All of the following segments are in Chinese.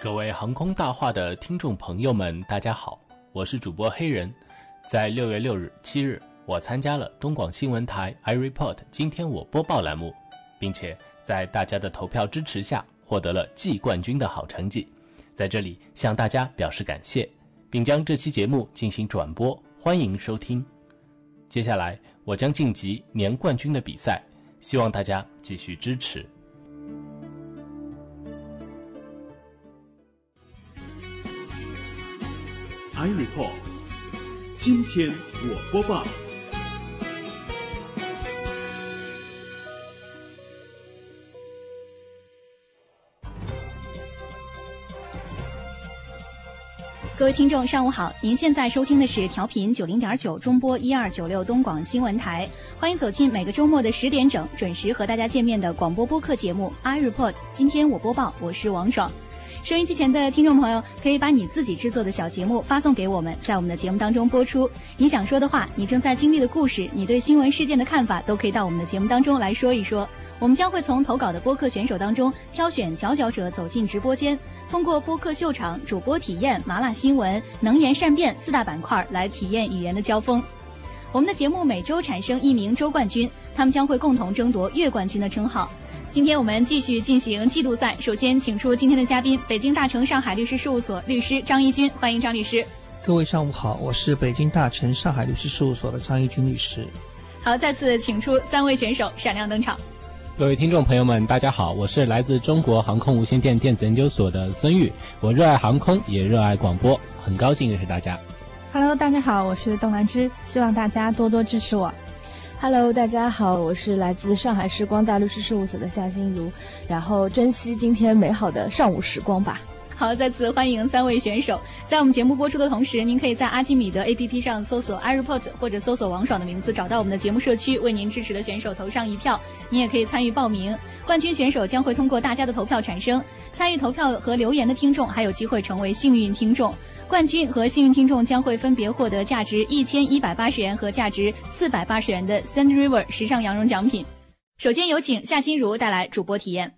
各位航空大话的听众朋友们，大家好，我是主播黑人。在六月六日、七日，我参加了东广新闻台 iReport 今天我播报栏目，并且在大家的投票支持下，获得了季冠军的好成绩。在这里向大家表示感谢，并将这期节目进行转播，欢迎收听。接下来我将晋级年冠军的比赛，希望大家继续支持。I report，今天我播报。各位听众，上午好！您现在收听的是调频九零点九中波一二九六东广新闻台，欢迎走进每个周末的十点整准时和大家见面的广播播客节目 I report。今天我播报，我是王爽。收音机前的听众朋友，可以把你自己制作的小节目发送给我们，在我们的节目当中播出。你想说的话，你正在经历的故事，你对新闻事件的看法，都可以到我们的节目当中来说一说。我们将会从投稿的播客选手当中挑选佼佼者走进直播间，通过播客秀场、主播体验、麻辣新闻、能言善辩四大板块来体验语言的交锋。我们的节目每周产生一名周冠军，他们将会共同争夺月冠军的称号。今天我们继续进行季度赛，首先请出今天的嘉宾，北京大成上海律师事务所律师张一军，欢迎张律师。各位上午好，我是北京大成上海律师事务所的张一军律师。好，再次请出三位选手闪亮登场。各位听众朋友们，大家好，我是来自中国航空无线电电子研究所的孙玉，我热爱航空，也热爱广播，很高兴认识大家。Hello，大家好，我是邓兰芝，希望大家多多支持我。Hello，大家好，我是来自上海市光大律师事务所的夏心如，然后珍惜今天美好的上午时光吧。好，再次欢迎三位选手。在我们节目播出的同时，您可以在阿基米德 APP 上搜索 iReport 或者搜索王爽的名字，找到我们的节目社区，为您支持的选手投上一票。您也可以参与报名，冠军选手将会通过大家的投票产生。参与投票和留言的听众还有机会成为幸运听众。冠军和幸运听众将会分别获得价值一千一百八十元和价值四百八十元的 Sand River 时尚羊绒奖品。首先有请夏心如带来主播体验。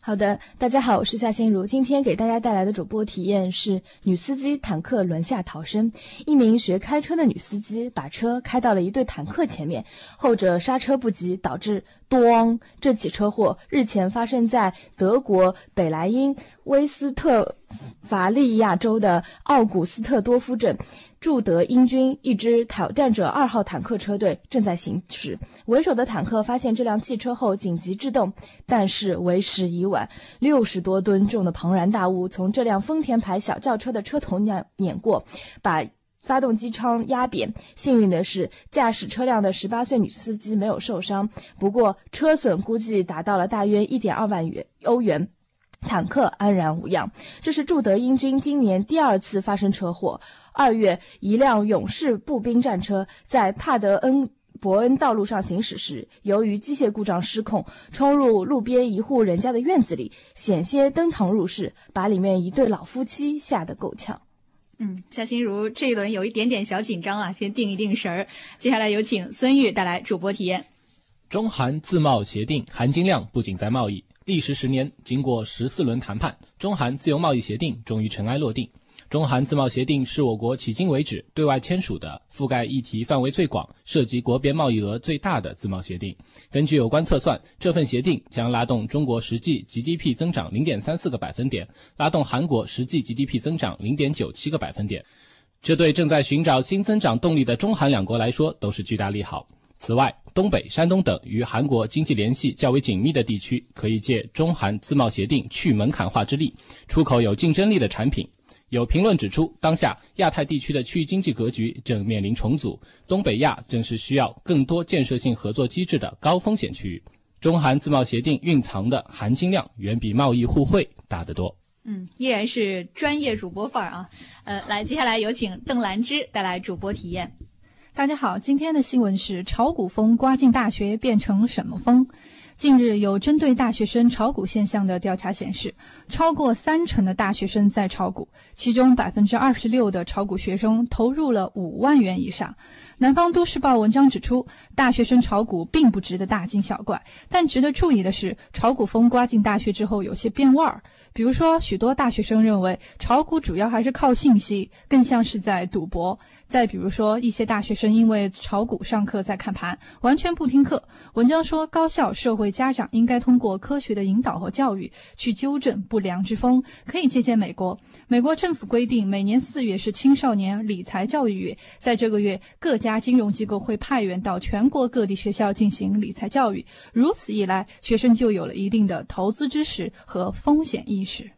好的，大家好，我是夏心如，今天给大家带来的主播体验是女司机坦克轮下逃生。一名学开车的女司机把车开到了一对坦克前面，后者刹车不及，导致咣！这起车祸日前发生在德国北莱茵威斯特。伐利亚州的奥古斯特多夫镇，驻德英军一支挑战者二号坦克车队正在行驶。为首的坦克发现这辆汽车后紧急制动，但是为时已晚。六十多吨重的庞然大物从这辆丰田牌小轿车的车头碾碾过，把发动机舱压扁。幸运的是，驾驶车辆的十八岁女司机没有受伤，不过车损估计达到了大约一点二万元欧元。坦克安然无恙，这是驻德英军今年第二次发生车祸。二月，一辆勇士步兵战车在帕德恩伯恩道路上行驶时，由于机械故障失控，冲入路边一户人家的院子里，险些登堂入室，把里面一对老夫妻吓得够呛。嗯，夏心如这一轮有一点点小紧张啊，先定一定神儿。接下来有请孙玉带来主播体验。中韩自贸协定含金量不仅在贸易。历时十年，经过十四轮谈判，中韩自由贸易协定终于尘埃落定。中韩自贸协定是我国迄今为止对外签署的覆盖议题范围最广、涉及国别贸易额最大的自贸协定。根据有关测算，这份协定将拉动中国实际 GDP 增长零点三四个百分点，拉动韩国实际 GDP 增长零点九七个百分点。这对正在寻找新增长动力的中韩两国来说都是巨大利好。此外，东北、山东等与韩国经济联系较为紧密的地区，可以借中韩自贸协定去门槛化之力，出口有竞争力的产品。有评论指出，当下亚太地区的区域经济格局正面临重组，东北亚正是需要更多建设性合作机制的高风险区域。中韩自贸协定蕴藏的含金量远比贸易互惠大得多。嗯，依然是专业主播范儿啊。呃，来，接下来有请邓兰芝带来主播体验。大家好，今天的新闻是炒股风刮进大学变成什么风？近日有针对大学生炒股现象的调查显示，超过三成的大学生在炒股，其中百分之二十六的炒股学生投入了五万元以上。南方都市报文章指出，大学生炒股并不值得大惊小怪，但值得注意的是，炒股风刮进大学之后有些变味儿。比如说，许多大学生认为炒股主要还是靠信息，更像是在赌博。再比如说，一些大学生因为炒股上课在看盘，完全不听课。文章说，高校、社会、家长应该通过科学的引导和教育去纠正不良之风。可以借鉴美国，美国政府规定每年四月是青少年理财教育月，在这个月，各家金融机构会派员到全国各地学校进行理财教育。如此一来，学生就有了一定的投资知识和风险意识。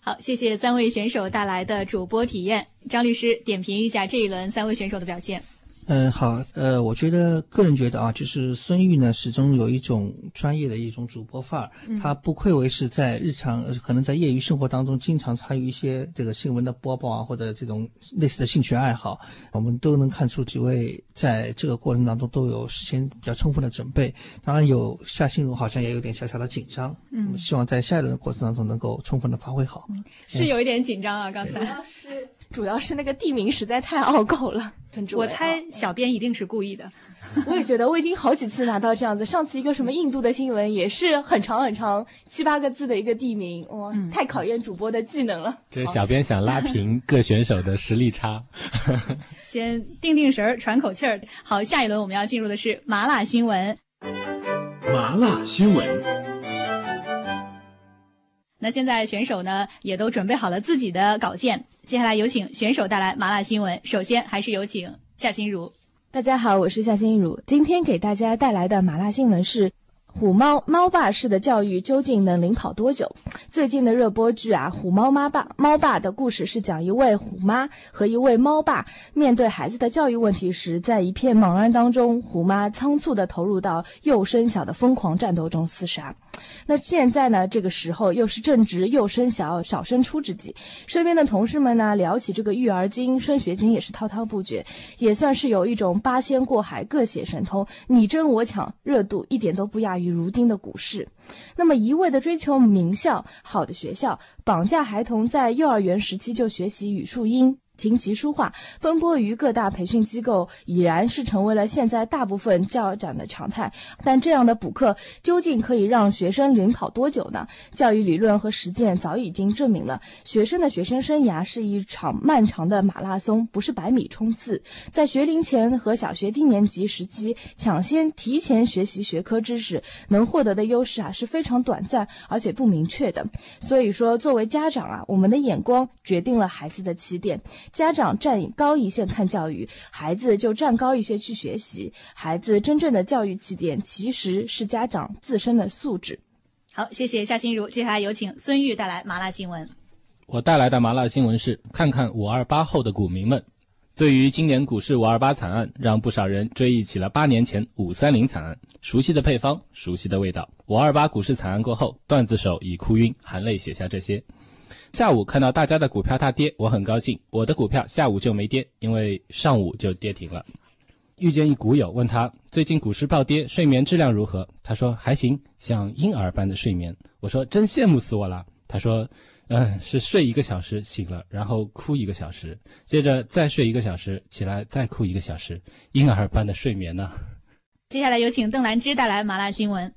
好，谢谢三位选手带来的主播体验。张律师点评一下这一轮三位选手的表现。嗯，好，呃，我觉得个人觉得啊，就是孙玉呢，始终有一种专业的一种主播范儿，他不愧为是在日常可能在业余生活当中经常参与一些这个新闻的播报啊，或者这种类似的兴趣爱好，我们都能看出几位在这个过程当中都有事先比较充分的准备。当然，有夏心如好像也有点小小的紧张，嗯，希望在下一轮的过程当中能够充分的发挥好。是有一点紧张啊，刚才。是。主要是那个地名实在太拗口了，我猜小编一定是故意的。我也觉得，我已经好几次拿到这样子。上次一个什么印度的新闻也是很长很长，七八个字的一个地名，哇，太考验主播的技能了。这小编想拉平各选手的实力差，先定定神儿，喘口气儿。好，下一轮我们要进入的是麻辣新闻。麻辣新闻。那现在选手呢也都准备好了自己的稿件，接下来有请选手带来麻辣新闻。首先还是有请夏心如。大家好，我是夏心如，今天给大家带来的麻辣新闻是。虎猫猫爸式的教育究竟能领跑多久？最近的热播剧啊，《虎猫妈爸》猫爸的故事是讲一位虎妈和一位猫爸面对孩子的教育问题时，在一片茫然当中，虎妈仓促地投入到幼升小的疯狂战斗中厮杀。那现在呢？这个时候又是正值幼升小小升初之际，身边的同事们呢聊起这个育儿经、升学经也是滔滔不绝，也算是有一种八仙过海、各显神通、你争我抢，热度一点都不亚于如今的股市。那么一味的追求名校、好的学校，绑架孩童在幼儿园时期就学习语数英。琴棋书画，奔波于各大培训机构，已然是成为了现在大部分教长的常态。但这样的补课究竟可以让学生领跑多久呢？教育理论和实践早已经证明了，学生的学生生涯是一场漫长的马拉松，不是百米冲刺。在学龄前和小学低年级时期，抢先提前学习学科知识，能获得的优势啊是非常短暂而且不明确的。所以说，作为家长啊，我们的眼光决定了孩子的起点。家长站高一线看教育，孩子就站高一些去学习。孩子真正的教育起点其实是家长自身的素质。好，谢谢夏心如。接下来有请孙玉带来麻辣新闻。我带来的麻辣新闻是：看看五二八后的股民们。对于今年股市五二八惨案，让不少人追忆起了八年前五三零惨案。熟悉的配方，熟悉的味道。五二八股市惨案过后，段子手已哭晕，含泪写下这些。下午看到大家的股票大跌，我很高兴。我的股票下午就没跌，因为上午就跌停了。遇见一股友，问他最近股市暴跌，睡眠质量如何？他说还行，像婴儿般的睡眠。我说真羡慕死我了。他说，嗯，是睡一个小时醒了，然后哭一个小时，接着再睡一个小时，起来再哭一个小时，婴儿般的睡眠呢。接下来有请邓兰芝带来麻辣新闻。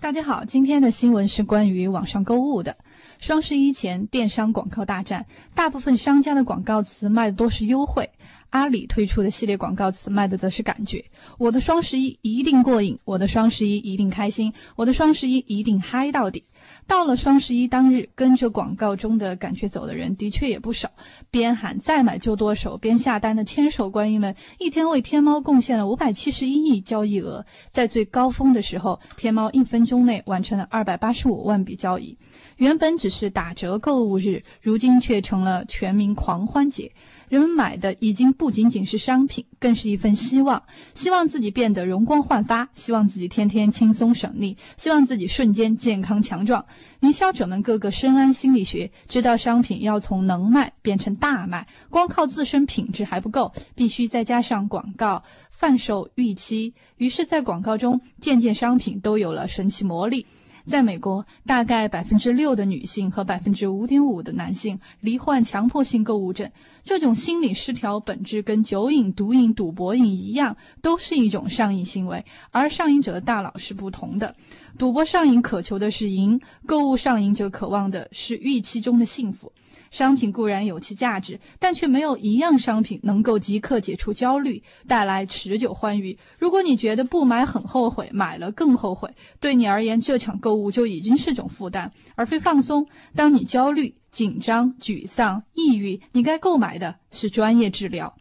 大家好，今天的新闻是关于网上购物的。双十一前，电商广告大战，大部分商家的广告词卖的都是优惠，阿里推出的系列广告词卖的则是感觉。我的双十一一定过瘾，我的双十一一定开心，我的双十一一定嗨到底。到了双十一当日，跟着广告中的感觉走的人的确也不少，边喊再买就剁手，边下单的千手观音们，一天为天猫贡献了五百七十一亿交易额，在最高峰的时候，天猫一分钟内完成了二百八十五万笔交易。原本只是打折购物日，如今却成了全民狂欢节。人们买的已经不仅仅是商品，更是一份希望，希望自己变得容光焕发，希望自己天天轻松省力，希望自己瞬间健康强壮。营销者们个个深谙心理学，知道商品要从能卖变成大卖，光靠自身品质还不够，必须再加上广告。贩售预期，于是，在广告中，件件商品都有了神奇魔力。在美国，大概百分之六的女性和百分之五点五的男性罹患强迫性购物症。这种心理失调本质跟酒瘾、毒瘾、赌博瘾一样，都是一种上瘾行为，而上瘾者的大脑是不同的。赌博上瘾渴求的是赢，购物上瘾者渴望的是预期中的幸福。商品固然有其价值，但却没有一样商品能够即刻解除焦虑，带来持久欢愉。如果你觉得不买很后悔，买了更后悔，对你而言，这场购物就已经是种负担，而非放松。当你焦虑、紧张、沮丧、抑郁，你该购买的是专业治疗。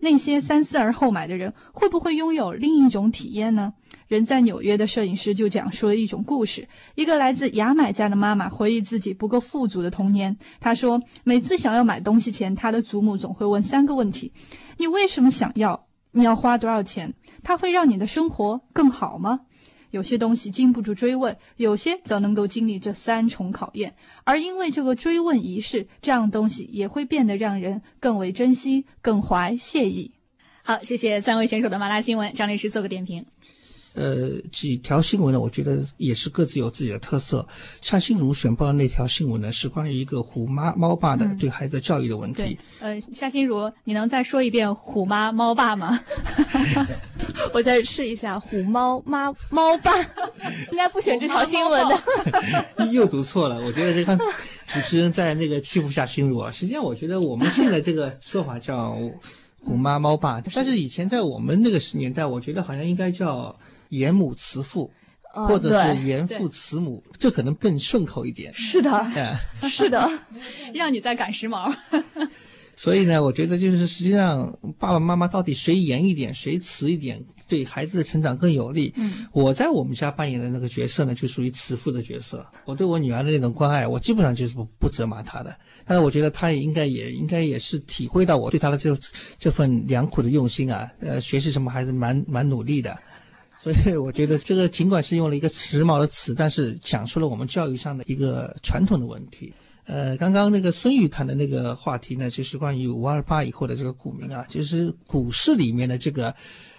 那些三思而后买的人，会不会拥有另一种体验呢？人在纽约的摄影师就讲述了一种故事：一个来自牙买加的妈妈回忆自己不够富足的童年。她说，每次想要买东西前，她的祖母总会问三个问题：你为什么想要？你要花多少钱？它会让你的生活更好吗？有些东西经不住追问，有些则能够经历这三重考验。而因为这个追问仪式，这样东西也会变得让人更为珍惜，更怀谢意。好，谢谢三位选手的麻辣新闻，张律师做个点评。呃，几条新闻呢？我觉得也是各自有自己的特色。夏心如选报的那条新闻呢，是关于一个虎妈猫爸的对孩子教育的问题。呃，夏心如，你能再说一遍虎妈猫爸吗？我再试一下，虎猫妈猫爸，应该不选这条新闻的。又读错了，我觉得这个主持人在那个欺负夏心如啊。实际上，我觉得我们现在这个说法叫虎妈猫爸，但是以前在我们那个年代，我觉得好像应该叫。严母慈父，或者是严父慈母，这可能更顺口一点。是的，是的，让你再赶时髦。所以呢，我觉得就是实际上爸爸妈妈到底谁严一点，谁慈一点，对孩子的成长更有利。嗯，我在我们家扮演的那个角色呢，就属于慈父的角色。我对我女儿的那种关爱，我基本上就是不不责骂她的。但是我觉得她也应该也应该也是体会到我对她的这这份良苦的用心啊。呃，学习什么还是蛮蛮努力的。所以我觉得这个尽管是用了一个时髦的词，但是讲出了我们教育上的一个传统的问题。呃，刚刚那个孙宇谈的那个话题呢，就是关于五二八以后的这个股民啊，就是股市里面的这个。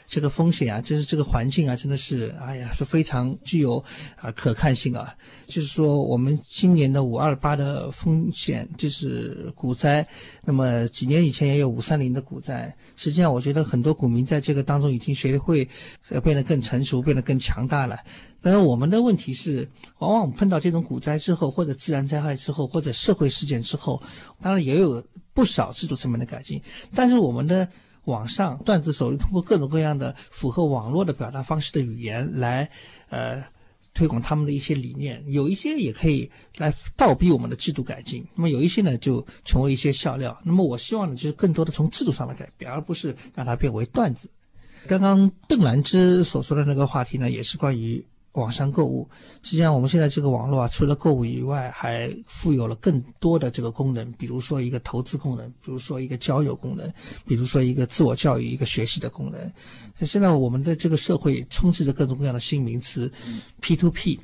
这个风险啊，就是这个环境啊，真的是，哎呀，是非常具有啊可看性啊。就是说，我们今年的五二八的风险就是股灾，那么几年以前也有五三零的股灾。实际上，我觉得很多股民在这个当中已经学会变得更成熟，变得更强大了。但是我们的问题是，往往碰到这种股灾之后，或者自然灾害之后，或者社会事件之后，当然也有不少制度层面的改进，但是我们的。网上段子手通过各种各样的符合网络的表达方式的语言来，呃，推广他们的一些理念。有一些也可以来倒逼我们的制度改进。那么有一些呢，就成为一些笑料。那么我希望呢，就是更多的从制度上来改变，而不是让它变为段子。刚刚邓兰芝所说的那个话题呢，也是关于。网上购物，实际上我们现在这个网络啊，除了购物以外，还富有了更多的这个功能，比如说一个投资功能，比如说一个交友功能，比如说一个自我教育、一个学习的功能。现在我们的这个社会充斥着各种各样的新名词，P to P。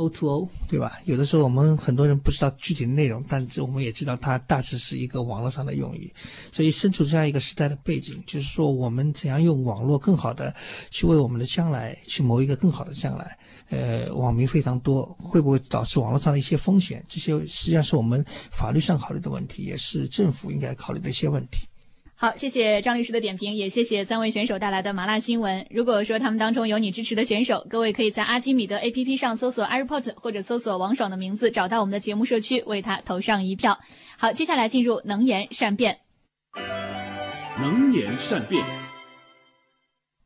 O to O，对吧？有的时候我们很多人不知道具体的内容，但我们也知道它大致是一个网络上的用语。所以身处这样一个时代的背景，就是说我们怎样用网络更好的去为我们的将来去谋一个更好的将来。呃，网民非常多，会不会导致网络上的一些风险？这些实际上是我们法律上考虑的问题，也是政府应该考虑的一些问题。好，谢谢张律师的点评，也谢谢三位选手带来的麻辣新闻。如果说他们当中有你支持的选手，各位可以在阿基米德 APP 上搜索 iReport 或者搜索王爽的名字，找到我们的节目社区，为他投上一票。好，接下来进入能言善辩。能言善辩。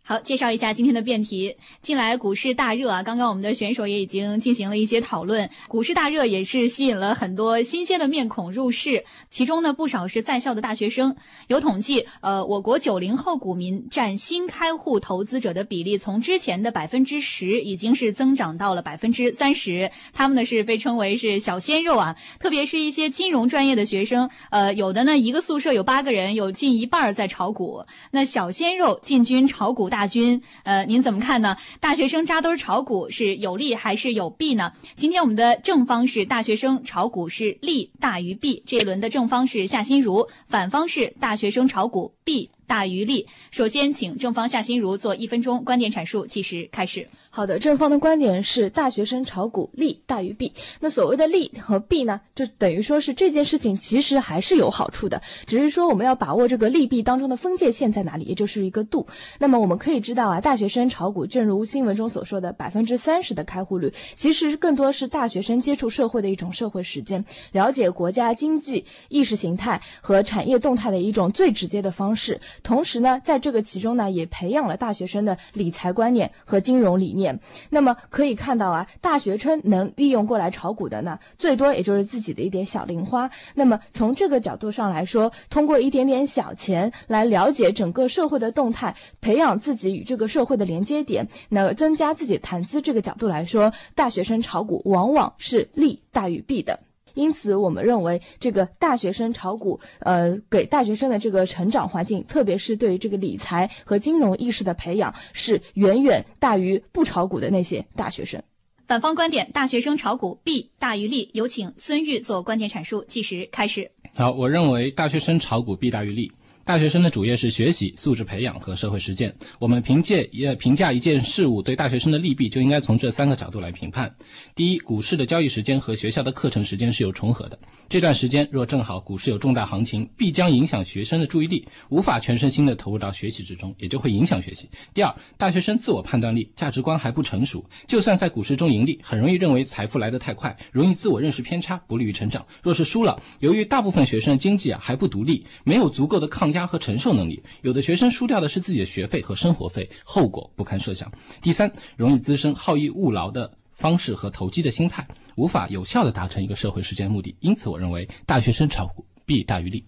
好，介绍一下今天的辩题。近来股市大热啊，刚刚我们的选手也已经进行了一些讨论。股市大热也是吸引了很多新鲜的面孔入市，其中呢不少是在校的大学生。有统计，呃，我国九零后股民占新开户投资者的比例，从之前的百分之十，已经是增长到了百分之三十。他们呢是被称为是小鲜肉啊，特别是一些金融专业的学生，呃，有的呢一个宿舍有八个人，有近一半在炒股。那小鲜肉进军炒股。大军，呃，您怎么看呢？大学生扎堆炒股是有利还是有弊呢？今天我们的正方是大学生炒股是利大于弊，这一轮的正方是夏心如，反方是大学生炒股弊。大于利。首先，请正方夏心如做一分钟观点阐述，计时开始。好的，正方的观点是大学生炒股利大于弊。那所谓的利和弊呢，就等于说是这件事情其实还是有好处的，只是说我们要把握这个利弊当中的分界线在哪里，也就是一个度。那么我们可以知道啊，大学生炒股，正如新闻中所说的百分之三十的开户率，其实更多是大学生接触社会的一种社会实践，了解国家经济意识形态和产业动态的一种最直接的方式。同时呢，在这个其中呢，也培养了大学生的理财观念和金融理念。那么可以看到啊，大学生能利用过来炒股的呢，最多也就是自己的一点小零花。那么从这个角度上来说，通过一点点小钱来了解整个社会的动态，培养自己与这个社会的连接点，那增加自己谈资这个角度来说，大学生炒股往往是利大于弊的。因此，我们认为这个大学生炒股，呃，给大学生的这个成长环境，特别是对于这个理财和金融意识的培养，是远远大于不炒股的那些大学生。反方观点：大学生炒股弊大于利。有请孙玉做观点阐述。计时开始。好，我认为大学生炒股弊大于利。大学生的主业是学习、素质培养和社会实践。我们凭借也评价一件事物对大学生的利弊，就应该从这三个角度来评判。第一，股市的交易时间和学校的课程时间是有重合的。这段时间若正好股市有重大行情，必将影响学生的注意力，无法全身心的投入到学习之中，也就会影响学习。第二，大学生自我判断力、价值观还不成熟，就算在股市中盈利，很容易认为财富来得太快，容易自我认识偏差，不利于成长。若是输了，由于大部分学生的经济啊还不独立，没有足够的抗。压和承受能力，有的学生输掉的是自己的学费和生活费，后果不堪设想。第三，容易滋生好逸恶劳的方式和投机的心态，无法有效的达成一个社会实践目的。因此，我认为大学生炒股弊大于利。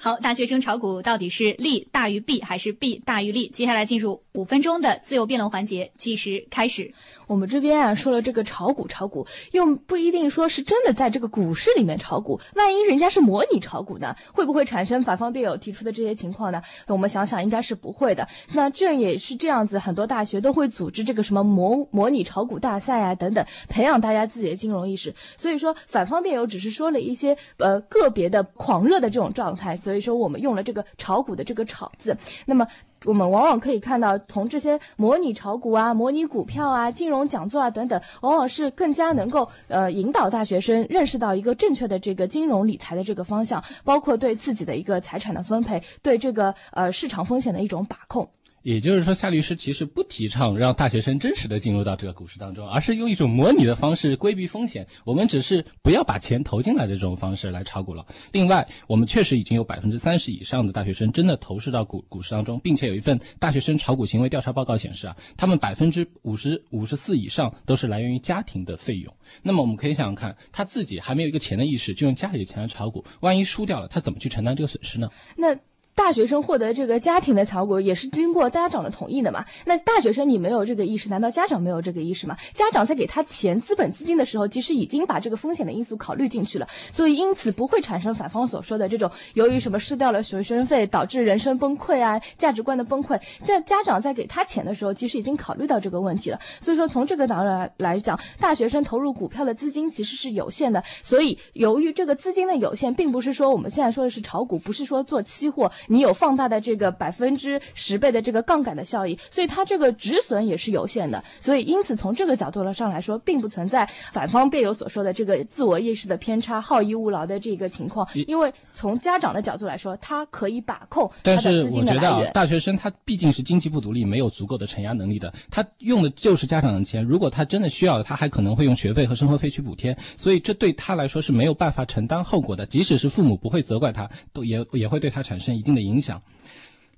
好，大学生炒股到底是利大于弊还是弊大于利？接下来进入五分钟的自由辩论环节，计时开始。我们这边啊说了这个炒股，炒股又不一定说是真的在这个股市里面炒股，万一人家是模拟炒股呢，会不会产生反方辩友提出的这些情况呢？我们想想，应该是不会的。那这也是这样子，很多大学都会组织这个什么模模拟炒股大赛啊等等，培养大家自己的金融意识。所以说，反方辩友只是说了一些呃个别的狂热的这种状态。所以说，我们用了这个炒股的这个炒字。那么。我们往往可以看到，从这些模拟炒股啊、模拟股票啊、金融讲座啊等等，往往是更加能够呃引导大学生认识到一个正确的这个金融理财的这个方向，包括对自己的一个财产的分配，对这个呃市场风险的一种把控。也就是说，夏律师其实不提倡让大学生真实的进入到这个股市当中，而是用一种模拟的方式规避风险。我们只是不要把钱投进来的这种方式来炒股了。另外，我们确实已经有百分之三十以上的大学生真的投入到股股市当中，并且有一份大学生炒股行为调查报告显示啊，他们百分之五十五十四以上都是来源于家庭的费用。那么我们可以想想看，他自己还没有一个钱的意识，就用家里的钱来炒股，万一输掉了，他怎么去承担这个损失呢？那。大学生获得这个家庭的炒股也是经过家长的同意的嘛？那大学生你没有这个意识，难道家长没有这个意识吗？家长在给他钱资本资金的时候，其实已经把这个风险的因素考虑进去了，所以因此不会产生反方所说的这种由于什么失掉了学生费导致人生崩溃啊、价值观的崩溃。这家长在给他钱的时候，其实已经考虑到这个问题了。所以说从这个角度来来讲，大学生投入股票的资金其实是有限的，所以由于这个资金的有限，并不是说我们现在说的是炒股，不是说做期货。你有放大的这个百分之十倍的这个杠杆的效益，所以它这个止损也是有限的。所以因此从这个角度上来说，并不存在反方辩友所说的这个自我意识的偏差、好逸恶劳的这个情况。因为从家长的角度来说，他可以把控他的资金的来源。大学生他毕竟是经济不独立，没有足够的承压能力的，他用的就是家长的钱。如果他真的需要，他还可能会用学费和生活费去补贴。所以这对他来说是没有办法承担后果的。即使是父母不会责怪他，都也也会对他产生一定的影响。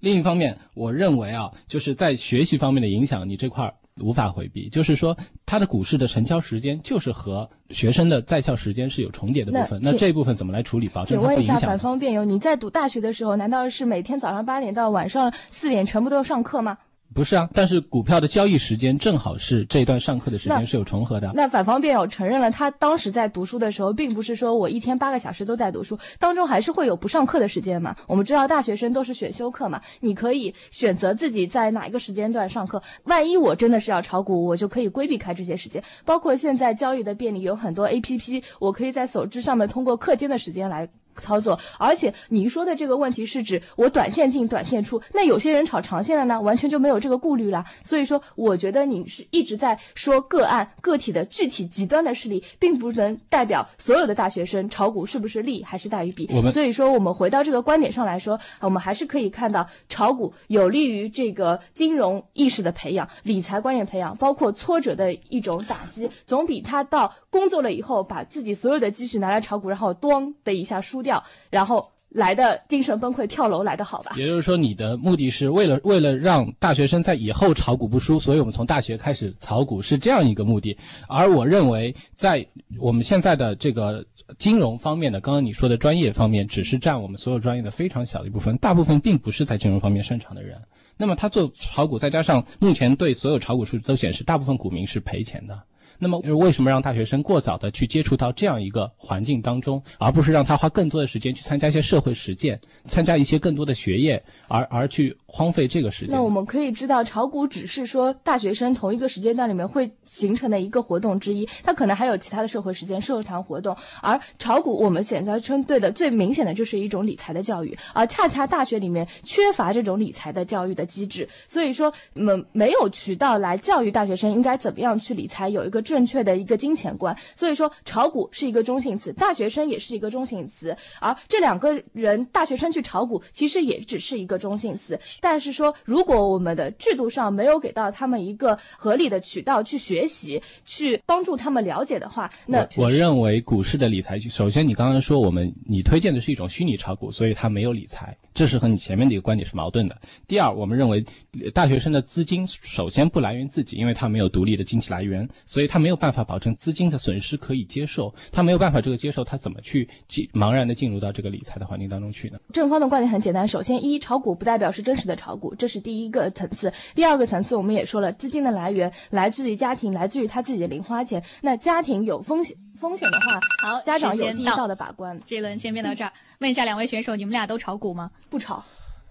另一方面，我认为啊，就是在学习方面的影响，你这块儿无法回避。就是说，它的股市的成交时间就是和学生的在校时间是有重叠的部分。那那这一部分怎么来处理，请问一下，反？方辩友，你在读大学的时候，难道是每天早上八点到晚上四点全部都要上课吗？不是啊，但是股票的交易时间正好是这一段上课的时间是有重合的。那反方辩友承认了，他当时在读书的时候，并不是说我一天八个小时都在读书，当中还是会有不上课的时间嘛。我们知道大学生都是选修课嘛，你可以选择自己在哪一个时间段上课。万一我真的是要炒股，我就可以规避开这些时间。包括现在交易的便利，有很多 A P P，我可以在手机上面通过课间的时间来。操作，而且你说的这个问题是指我短线进、短线出，那有些人炒长线的呢，完全就没有这个顾虑了。所以说，我觉得你是一直在说个案、个体的具体极端的事例，并不能代表所有的大学生炒股是不是利还是大于弊。所以说，我们回到这个观点上来说，我们还是可以看到炒股有利于这个金融意识的培养、理财观念培养，包括挫折的一种打击，总比他到工作了以后把自己所有的积蓄拿来炒股，然后咣的一下输掉，然后来的精神崩溃、跳楼来的好吧？也就是说，你的目的是为了为了让大学生在以后炒股不输，所以我们从大学开始炒股是这样一个目的。而我认为，在我们现在的这个金融方面的，刚刚你说的专业方面，只是占我们所有专业的非常小的一部分，大部分并不是在金融方面擅长的人。那么他做炒股，再加上目前对所有炒股数据都显示，大部分股民是赔钱的。那么为什么让大学生过早的去接触到这样一个环境当中，而不是让他花更多的时间去参加一些社会实践，参加一些更多的学业，而而去荒废这个时间？那我们可以知道，炒股只是说大学生同一个时间段里面会形成的一个活动之一，它可能还有其他的社会实践、社团活动。而炒股，我们现在针对的最明显的就是一种理财的教育，而恰恰大学里面缺乏这种理财的教育的机制，所以说，嗯，没有渠道来教育大学生应该怎么样去理财，有一个正确的一个金钱观。所以说，炒股是一个中性词，大学生也是一个中性词，而这两个人，大学生去炒股，其实也只是一个中性词。但是说，如果我们的制度上没有给到他们一个合理的渠道去学习，去帮助他们了解的话，那我我认为股市的理财，首先你刚刚说我们你推荐的是一种虚拟炒股，所以它没有理财，这是和你前面的一个观点是矛盾的。第二，我们认为大学生的资金首先不来源自己，因为他没有独立的经济来源，所以他没有办法保证资金的损失可以接受，他没有办法这个接受，他怎么去进茫然的进入到这个理财的环境当中去呢？正方的观点很简单，首先一炒股不代表是真实的炒股，这是第一个层次。第二个层次，我们也说了，资金的来源来自于家庭，来自于他自己的零花钱。那家庭有风险风险的话，好，家长时间到有第一道的把关，这一轮先编到这儿。问一下两位选手，你们俩都炒股吗？不炒。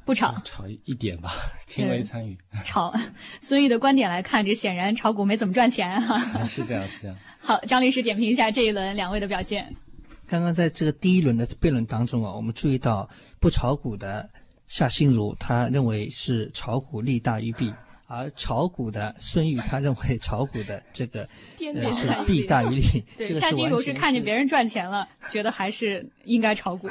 不炒，炒一点吧，轻微参与。炒，孙玉的观点来看，这显然炒股没怎么赚钱哈、啊是这样，是这样。好，张律师点评一下这一轮两位的表现。刚刚在这个第一轮的辩论当中啊，我们注意到不炒股的夏心如，他认为是炒股利大于弊，而炒股的孙玉，他认为炒股的这个 颠呃是弊大于利。对，夏金如是看见别人赚钱了，觉得还是应该炒股。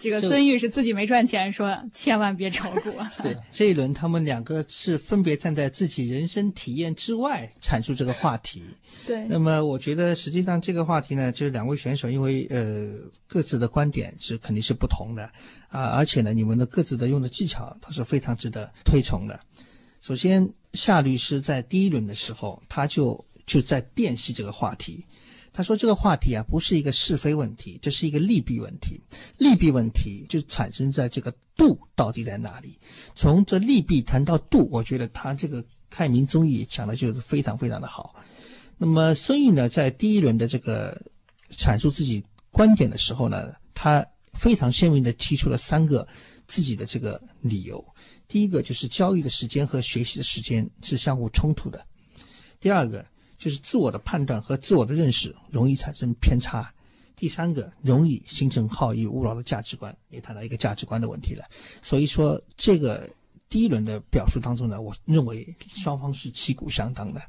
这个孙玉是自己没赚钱，说千万别炒股。对，这一轮他们两个是分别站在自己人生体验之外阐述这个话题。对，那么我觉得实际上这个话题呢，就是两位选手因为呃各自的观点是肯定是不同的啊，而且呢你们的各自的用的技巧都是非常值得推崇的。首先，夏律师在第一轮的时候，他就就在辨析这个话题。他说这个话题啊，不是一个是非问题，这是一个利弊问题。利弊问题就产生在这个度到底在哪里。从这利弊谈到度，我觉得他这个开明综艺讲的就是非常非常的好。那么孙毅呢，在第一轮的这个阐述自己观点的时候呢，他非常鲜明地提出了三个自己的这个理由。第一个就是交易的时间和学习的时间是相互冲突的。第二个就是自我的判断和自我的认识容易产生偏差。第三个，容易形成好逸恶劳的价值观，也谈到一个价值观的问题了。所以说，这个第一轮的表述当中呢，我认为双方是旗鼓相当的。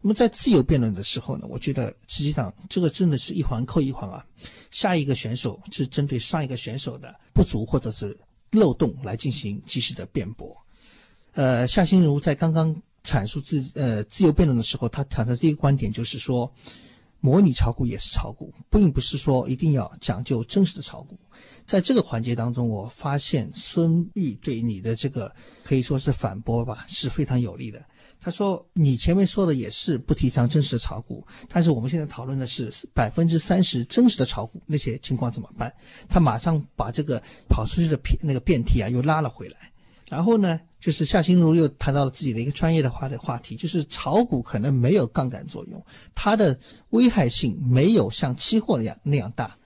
那么在自由辩论的时候呢，我觉得实际上这个真的是一环扣一环啊。下一个选手是针对上一个选手的不足或者是漏洞来进行及时的辩驳。呃，夏新如在刚刚阐述自呃自由辩论的时候，他谈的这个观点就是说，模拟炒股也是炒股，并不是说一定要讲究真实的炒股。在这个环节当中，我发现孙玉对你的这个可以说是反驳吧，是非常有利的。他说：“你前面说的也是不提倡真实的炒股，但是我们现在讨论的是百分之三十真实的炒股，那些情况怎么办？”他马上把这个跑出去的辩那个辩题啊又拉了回来。然后呢，就是夏新如又谈到了自己的一个专业的话的话题，就是炒股可能没有杠杆作用，它的危害性没有像期货那样那样大。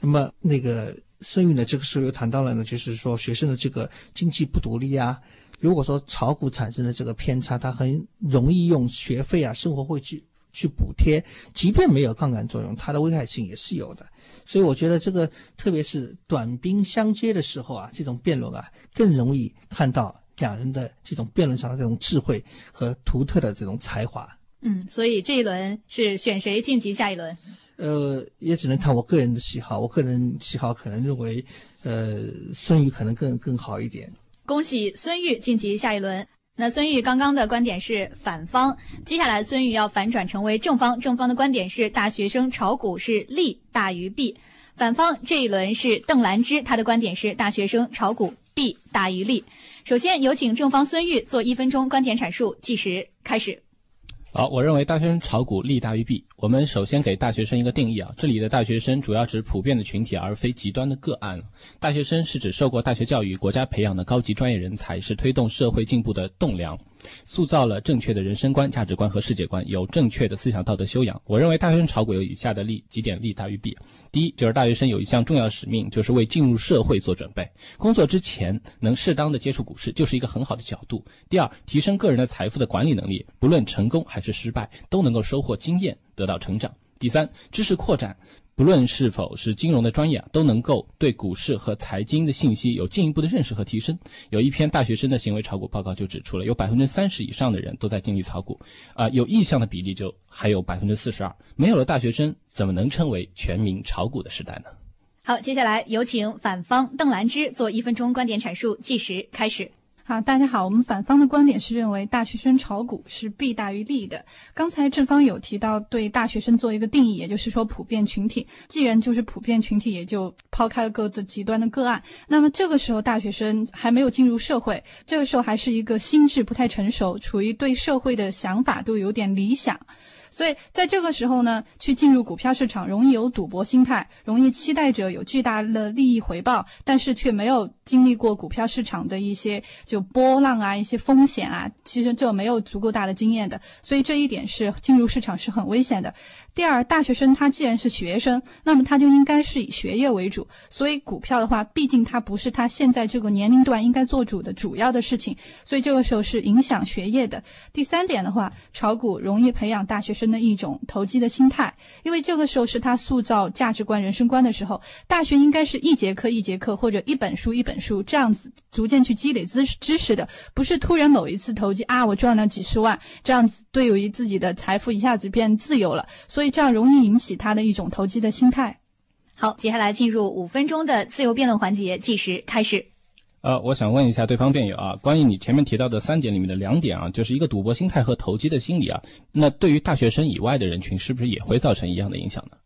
那么那个孙玉呢，这个时候又谈到了呢，就是说学生的这个经济不独立啊。如果说炒股产生的这个偏差，它很容易用学费啊、生活费去去补贴，即便没有杠杆作用，它的危害性也是有的。所以我觉得这个，特别是短兵相接的时候啊，这种辩论啊，更容易看到两人的这种辩论上的这种智慧和独特的这种才华。嗯，所以这一轮是选谁晋级下一轮？呃，也只能看我个人的喜好。我个人喜好可能认为，呃，孙宇可能更更好一点。恭喜孙玉晋级下一轮。那孙玉刚刚的观点是反方，接下来孙玉要反转成为正方。正方的观点是大学生炒股是利大于弊。反方这一轮是邓兰芝，她的观点是大学生炒股弊大于利。首先有请正方孙玉做一分钟观点阐述，计时开始。好，我认为大学生炒股利大于弊。我们首先给大学生一个定义啊，这里的大学生主要指普遍的群体，而非极端的个案。大学生是指受过大学教育、国家培养的高级专业人才，是推动社会进步的栋梁。塑造了正确的人生观、价值观和世界观，有正确的思想道德修养。我认为大学生炒股有以下的利几点利大于弊：第一，就是大学生有一项重要使命，就是为进入社会做准备。工作之前能适当的接触股市，就是一个很好的角度。第二，提升个人的财富的管理能力，不论成功还是失败，都能够收获经验，得到成长。第三，知识扩展。不论是否是金融的专业啊，都能够对股市和财经的信息有进一步的认识和提升。有一篇大学生的行为炒股报告就指出了，有百分之三十以上的人都在经历炒股，啊，有意向的比例就还有百分之四十二。没有了大学生，怎么能称为全民炒股的时代呢？好，接下来有请反方邓兰芝做一分钟观点阐述，计时开始。好，大家好，我们反方的观点是认为大学生炒股是弊大于利的。刚才正方有提到对大学生做一个定义，也就是说普遍群体。既然就是普遍群体，也就抛开了各自极端的个案。那么这个时候大学生还没有进入社会，这个时候还是一个心智不太成熟，处于对社会的想法都有点理想。所以在这个时候呢，去进入股票市场容易有赌博心态，容易期待着有巨大的利益回报，但是却没有经历过股票市场的一些就波浪啊、一些风险啊，其实这没有足够大的经验的，所以这一点是进入市场是很危险的。第二，大学生他既然是学生，那么他就应该是以学业为主，所以股票的话，毕竟它不是他现在这个年龄段应该做主的主要的事情，所以这个时候是影响学业的。第三点的话，炒股容易培养大学生的一种投机的心态，因为这个时候是他塑造价值观、人生观的时候。大学应该是一节课一节课，或者一本书一本书这样子逐渐去积累知知识的，不是突然某一次投机啊，我赚了几十万，这样子对于自己的财富一下子变自由了。所以这样容易引起他的一种投机的心态。好，接下来进入五分钟的自由辩论环节，计时开始。呃，我想问一下对方辩友啊，关于你前面提到的三点里面的两点啊，就是一个赌博心态和投机的心理啊，那对于大学生以外的人群，是不是也会造成一样的影响呢？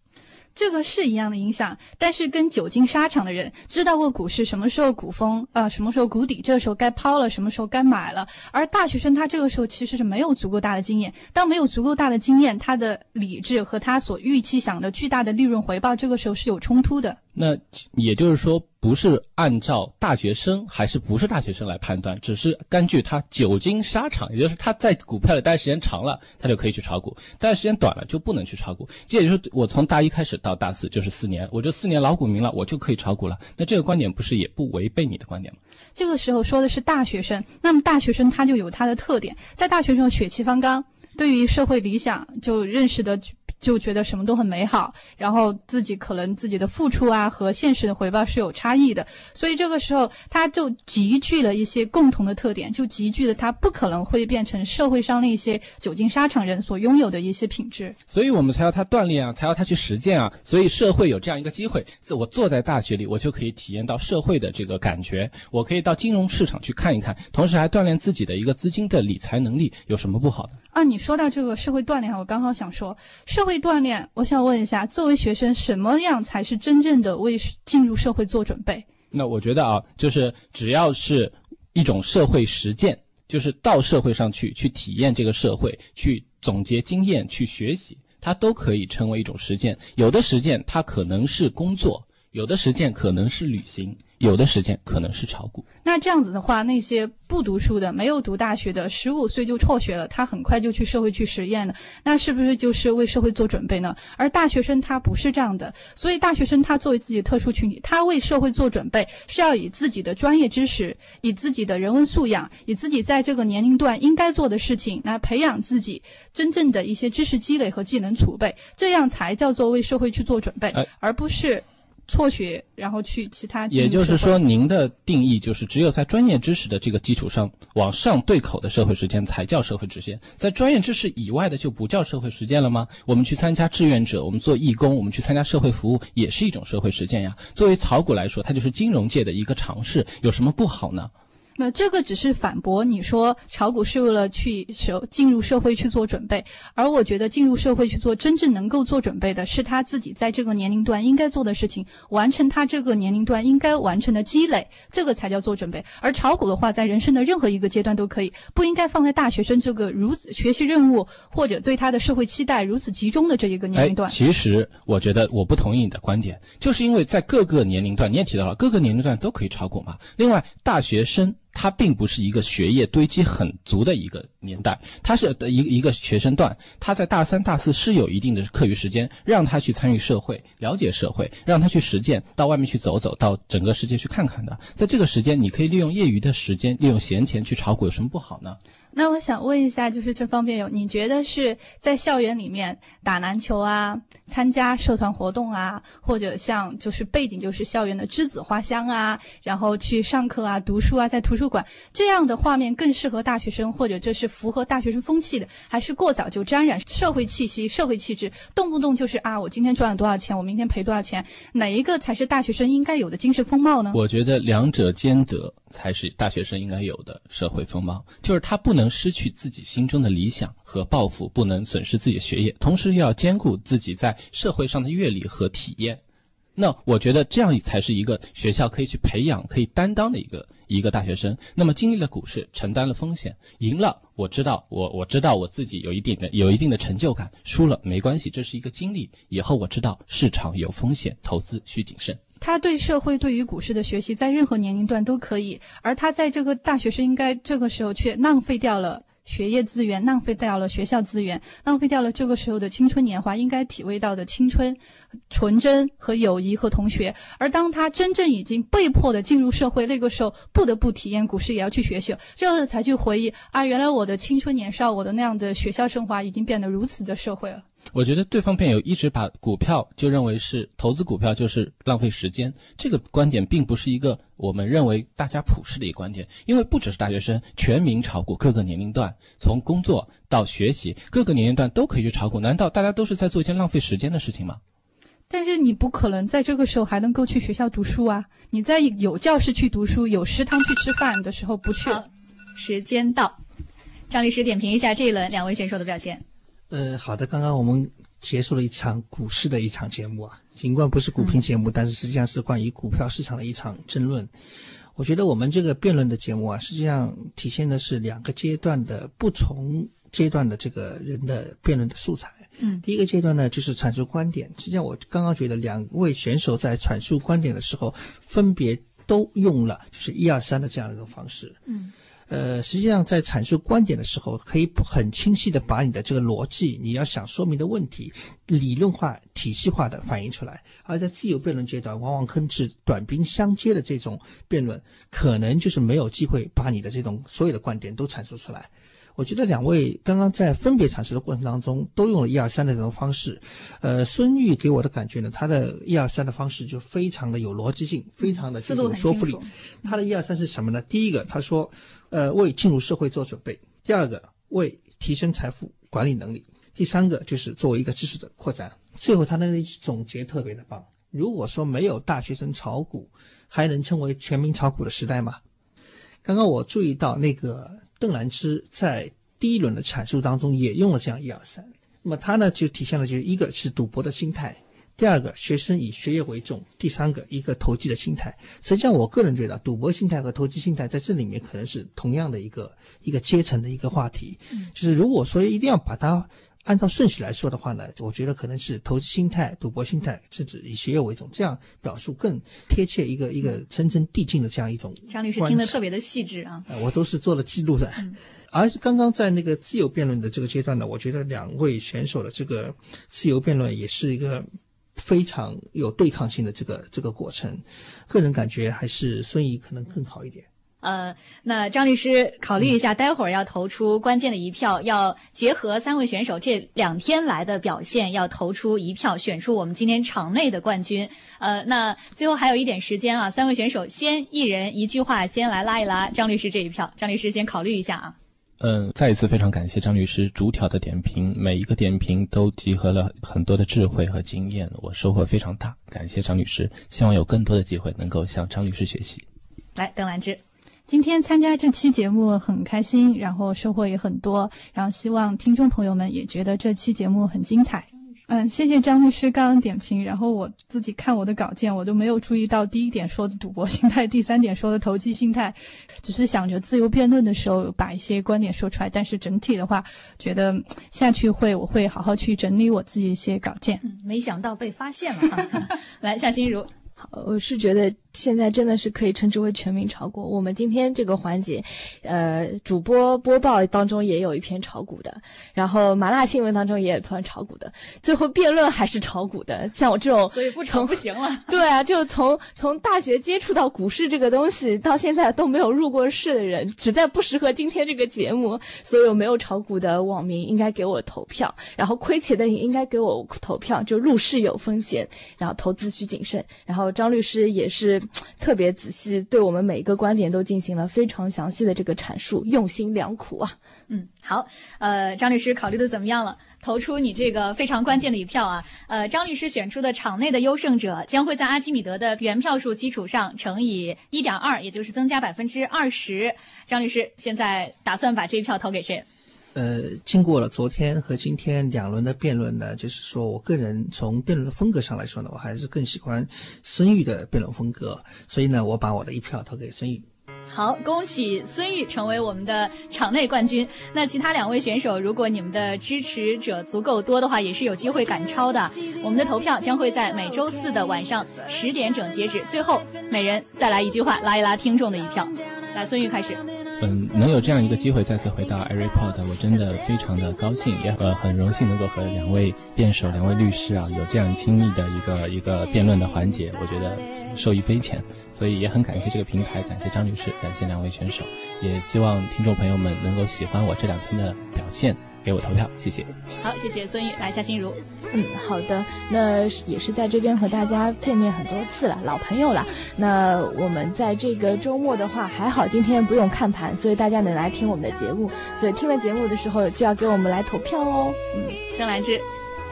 这个是一样的影响，但是跟久经沙场的人知道过股市什么时候股峰，呃，什么时候谷底，这个时候该抛了，什么时候该买了。而大学生他这个时候其实是没有足够大的经验，当没有足够大的经验，他的理智和他所预期想的巨大的利润回报，这个时候是有冲突的。那也就是说，不是按照大学生还是不是大学生来判断，只是根据他久经沙场，也就是他在股票里待时间长了，他就可以去炒股；待时间短了就不能去炒股。这也就是，我从大一开始到大四就是四年，我这四年老股民了，我就可以炒股了。那这个观点不是也不违背你的观点吗？这个时候说的是大学生，那么大学生他就有他的特点，在大学生血气方刚，对于社会理想就认识的。就觉得什么都很美好，然后自己可能自己的付出啊和现实的回报是有差异的，所以这个时候他就集聚了一些共同的特点，就集聚了他不可能会变成社会上那些久经沙场人所拥有的一些品质。所以我们才要他锻炼啊，才要他去实践啊。所以社会有这样一个机会，自我坐在大学里，我就可以体验到社会的这个感觉，我可以到金融市场去看一看，同时还锻炼自己的一个资金的理财能力，有什么不好的？啊，你说到这个社会锻炼，我刚好想说，社会锻炼，我想问一下，作为学生，什么样才是真正的为进入社会做准备？那我觉得啊，就是只要是一种社会实践，就是到社会上去去体验这个社会，去总结经验，去学习，它都可以成为一种实践。有的实践它可能是工作，有的实践可能是旅行。有的实践可能是炒股。那这样子的话，那些不读书的、没有读大学的，十五岁就辍学了，他很快就去社会去实验了，那是不是就是为社会做准备呢？而大学生他不是这样的，所以大学生他作为自己的特殊群体，他为社会做准备是要以自己的专业知识、以自己的人文素养、以自己在这个年龄段应该做的事情来培养自己真正的一些知识积累和技能储备，这样才叫做为社会去做准备，而不是。辍学，然后去其他。也就是说，您的定义就是，只有在专业知识的这个基础上往上对口的社会实践才叫社会实践，在专业知识以外的就不叫社会实践了吗？我们去参加志愿者，我们做义工，我们去参加社会服务，也是一种社会实践呀。作为炒股来说，它就是金融界的一个尝试，有什么不好呢？那这个只是反驳你说炒股是为了去社进入社会去做准备，而我觉得进入社会去做真正能够做准备的是他自己在这个年龄段应该做的事情，完成他这个年龄段应该完成的积累，这个才叫做准备。而炒股的话，在人生的任何一个阶段都可以，不应该放在大学生这个如此学习任务或者对他的社会期待如此集中的这一个年龄段。其实我觉得我不同意你的观点，就是因为在各个年龄段，你也提到了各个年龄段都可以炒股嘛。另外，大学生。他并不是一个学业堆积很足的一个年代，他是的一一个学生段，他在大三、大四是有一定的课余时间，让他去参与社会、了解社会，让他去实践，到外面去走走，到整个世界去看看的。在这个时间，你可以利用业余的时间，利用闲钱去炒股，有什么不好呢？那我想问一下，就是这方面有，你觉得是在校园里面打篮球啊，参加社团活动啊，或者像就是背景就是校园的栀子花香啊，然后去上课啊、读书啊，在图书馆这样的画面更适合大学生，或者这是符合大学生风气的，还是过早就沾染社会气息、社会气质，动不动就是啊，我今天赚了多少钱，我明天赔多少钱，哪一个才是大学生应该有的精神风貌呢？我觉得两者兼得。才是大学生应该有的社会风貌，就是他不能失去自己心中的理想和抱负，不能损失自己的学业，同时又要兼顾自己在社会上的阅历和体验。那我觉得这样才是一个学校可以去培养、可以担当的一个一个大学生。那么经历了股市，承担了风险，赢了，我知道我我知道我自己有一定的有一定的成就感；输了没关系，这是一个经历。以后我知道市场有风险，投资需谨慎。他对社会、对于股市的学习，在任何年龄段都可以，而他在这个大学生应该这个时候却浪费掉了学业资源，浪费掉了学校资源，浪费掉了这个时候的青春年华应该体味到的青春、纯真和友谊和同学。而当他真正已经被迫的进入社会，那个时候不得不体验股市，也要去学习，这样才去回忆啊，原来我的青春年少，我的那样的学校生活已经变得如此的社会了。我觉得对方辩友一直把股票就认为是投资股票就是浪费时间，这个观点并不是一个我们认为大家普世的一个观点，因为不只是大学生，全民炒股，各个年龄段，从工作到学习，各个年龄段都可以去炒股。难道大家都是在做一件浪费时间的事情吗？但是你不可能在这个时候还能够去学校读书啊！你在有教室去读书、有食堂去吃饭的时候不去。时间到，张律师点评一下这一轮两位选手的表现。呃，好的，刚刚我们结束了一场股市的一场节目啊，尽管不是股评节目，但是实际上是关于股票市场的一场争论。我觉得我们这个辩论的节目啊，实际上体现的是两个阶段的不同阶段的这个人的辩论的素材。嗯，第一个阶段呢，就是阐述观点。实际上，我刚刚觉得两位选手在阐述观点的时候，分别都用了就是一二三的这样一种方式。嗯。呃，实际上在阐述观点的时候，可以很清晰的把你的这个逻辑，你要想说明的问题，理论化、体系化的反映出来。而在自由辩论阶段，往往更是短兵相接的这种辩论，可能就是没有机会把你的这种所有的观点都阐述出来。我觉得两位刚刚在分别阐述的过程当中，都用了一二三的这种方式。呃，孙玉给我的感觉呢，他的一二三的方式就非常的有逻辑性，非常的具有说服力。他的一二三是什么呢？第一个，他说。呃，为进入社会做准备。第二个，为提升财富管理能力。第三个，就是作为一个知识的扩展。最后，他的那总结特别的棒。如果说没有大学生炒股，还能称为全民炒股的时代吗？刚刚我注意到那个邓兰芝在。第一轮的阐述当中也用了这样一二三。那么他呢就体现了就是一个是赌博的心态，第二个学生以学业为重，第三个一个投机的心态。实际上，我个人觉得赌博心态和投机心态在这里面可能是同样的一个一个阶层的一个话题。就是如果说一定要把它。按照顺序来说的话呢，我觉得可能是投资心态、赌博心态，甚至以学业为重，这样表述更贴切一个一个层层递进的这样一种。张律师听得特别的细致啊！我都是做了记录的。而刚刚在那个自由辩论的这个阶段呢，我觉得两位选手的这个自由辩论也是一个非常有对抗性的这个这个过程。个人感觉还是孙怡可能更好一点。呃，那张律师考虑一下，待会儿要投出关键的一票，要结合三位选手这两天来的表现，要投出一票，选出我们今天场内的冠军。呃，那最后还有一点时间啊，三位选手先一人一句话，先来拉一拉张律师这一票。张律师先考虑一下啊。嗯，再一次非常感谢张律师逐条的点评，每一个点评都集合了很多的智慧和经验，我收获非常大。感谢张律师，希望有更多的机会能够向张律师学习。来，邓兰芝。今天参加这期节目很开心，然后收获也很多，然后希望听众朋友们也觉得这期节目很精彩。嗯，谢谢张律师刚刚点评，然后我自己看我的稿件，我都没有注意到第一点说的赌博心态，第三点说的投机心态，只是想着自由辩论的时候把一些观点说出来，但是整体的话，觉得下去会我会好好去整理我自己一些稿件。嗯没想到被发现了，来夏心如，我是觉得。现在真的是可以称之为全民炒股。我们今天这个环节，呃，主播播报当中也有一篇炒股的，然后麻辣新闻当中也有一篇炒股的，最后辩论还是炒股的。像我这种，所以不炒不行了。对啊，就从从大学接触到股市这个东西，到现在都没有入过市的人，实在不适合今天这个节目。所有没有炒股的网民应该给我投票，然后亏钱的也应该给我投票。就入市有风险，然后投资需谨慎。然后张律师也是。特别仔细，对我们每一个观点都进行了非常详细的这个阐述，用心良苦啊。嗯，好，呃，张律师考虑的怎么样了？投出你这个非常关键的一票啊。呃，张律师选出的场内的优胜者将会在阿基米德的原票数基础上乘以一点二，也就是增加百分之二十。张律师现在打算把这一票投给谁？呃，经过了昨天和今天两轮的辩论呢，就是说我个人从辩论的风格上来说呢，我还是更喜欢孙玉的辩论风格，所以呢，我把我的一票投给孙玉。好，恭喜孙玉成为我们的场内冠军。那其他两位选手，如果你们的支持者足够多的话，也是有机会赶超的。我们的投票将会在每周四的晚上十点整截止。最后，每人再来一句话，拉一拉听众的一票。来，孙玉开始。嗯，能有这样一个机会再次回到 iReport，我真的非常的高兴，也呃很荣幸能够和两位辩手、两位律师啊有这样亲密的一个一个辩论的环节，我觉得受益匪浅，所以也很感谢这个平台，感谢张律师，感谢两位选手，也希望听众朋友们能够喜欢我这两天的表现。给我投票，谢谢。好，谢谢孙玉，来夏心如。嗯，好的，那也是在这边和大家见面很多次了，老朋友了。那我们在这个周末的话，还好今天不用看盘，所以大家能来听我们的节目。所以听了节目的时候，就要给我们来投票哦。嗯，郑兰芝。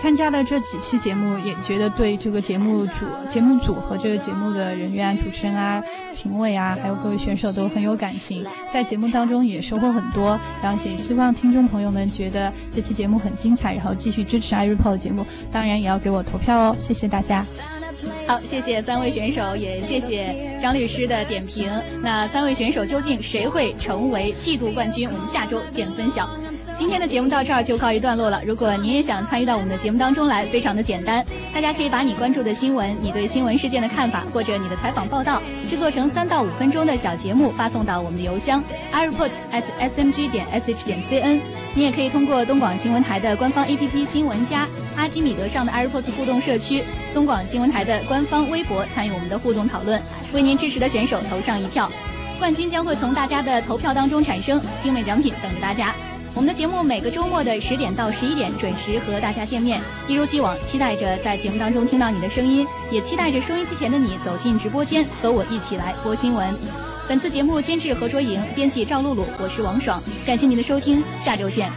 参加的这几期节目，也觉得对这个节目组、节目组和这个节目的人员、主持人啊、评委啊，还有各位选手都很有感情，在节目当中也收获很多。然后也希望听众朋友们觉得这期节目很精彩，然后继续支持 iReport 节目，当然也要给我投票哦，谢谢大家。好，谢谢三位选手，也谢谢张律师的点评。那三位选手究竟谁会成为季度冠军？我们下周见分晓。今天的节目到这儿就告一段落了。如果您也想参与到我们的节目当中来，非常的简单，大家可以把你关注的新闻、你对新闻事件的看法，或者你的采访报道，制作成三到五分钟的小节目，发送到我们的邮箱 ireport at smg 点 sh 点 cn。你也可以通过东广新闻台的官方 APP 新闻加、阿基米德上的 ireport 互动社区、东广新闻台的官方微博参与我们的互动讨论，为您支持的选手投上一票，冠军将会从大家的投票当中产生，精美奖品等着大家。我们的节目每个周末的十点到十一点准时和大家见面，一如既往，期待着在节目当中听到你的声音，也期待着收音机前的你走进直播间和我一起来播新闻。本次节目监制何卓莹，编辑赵露露，我是王爽，感谢您的收听，下周见。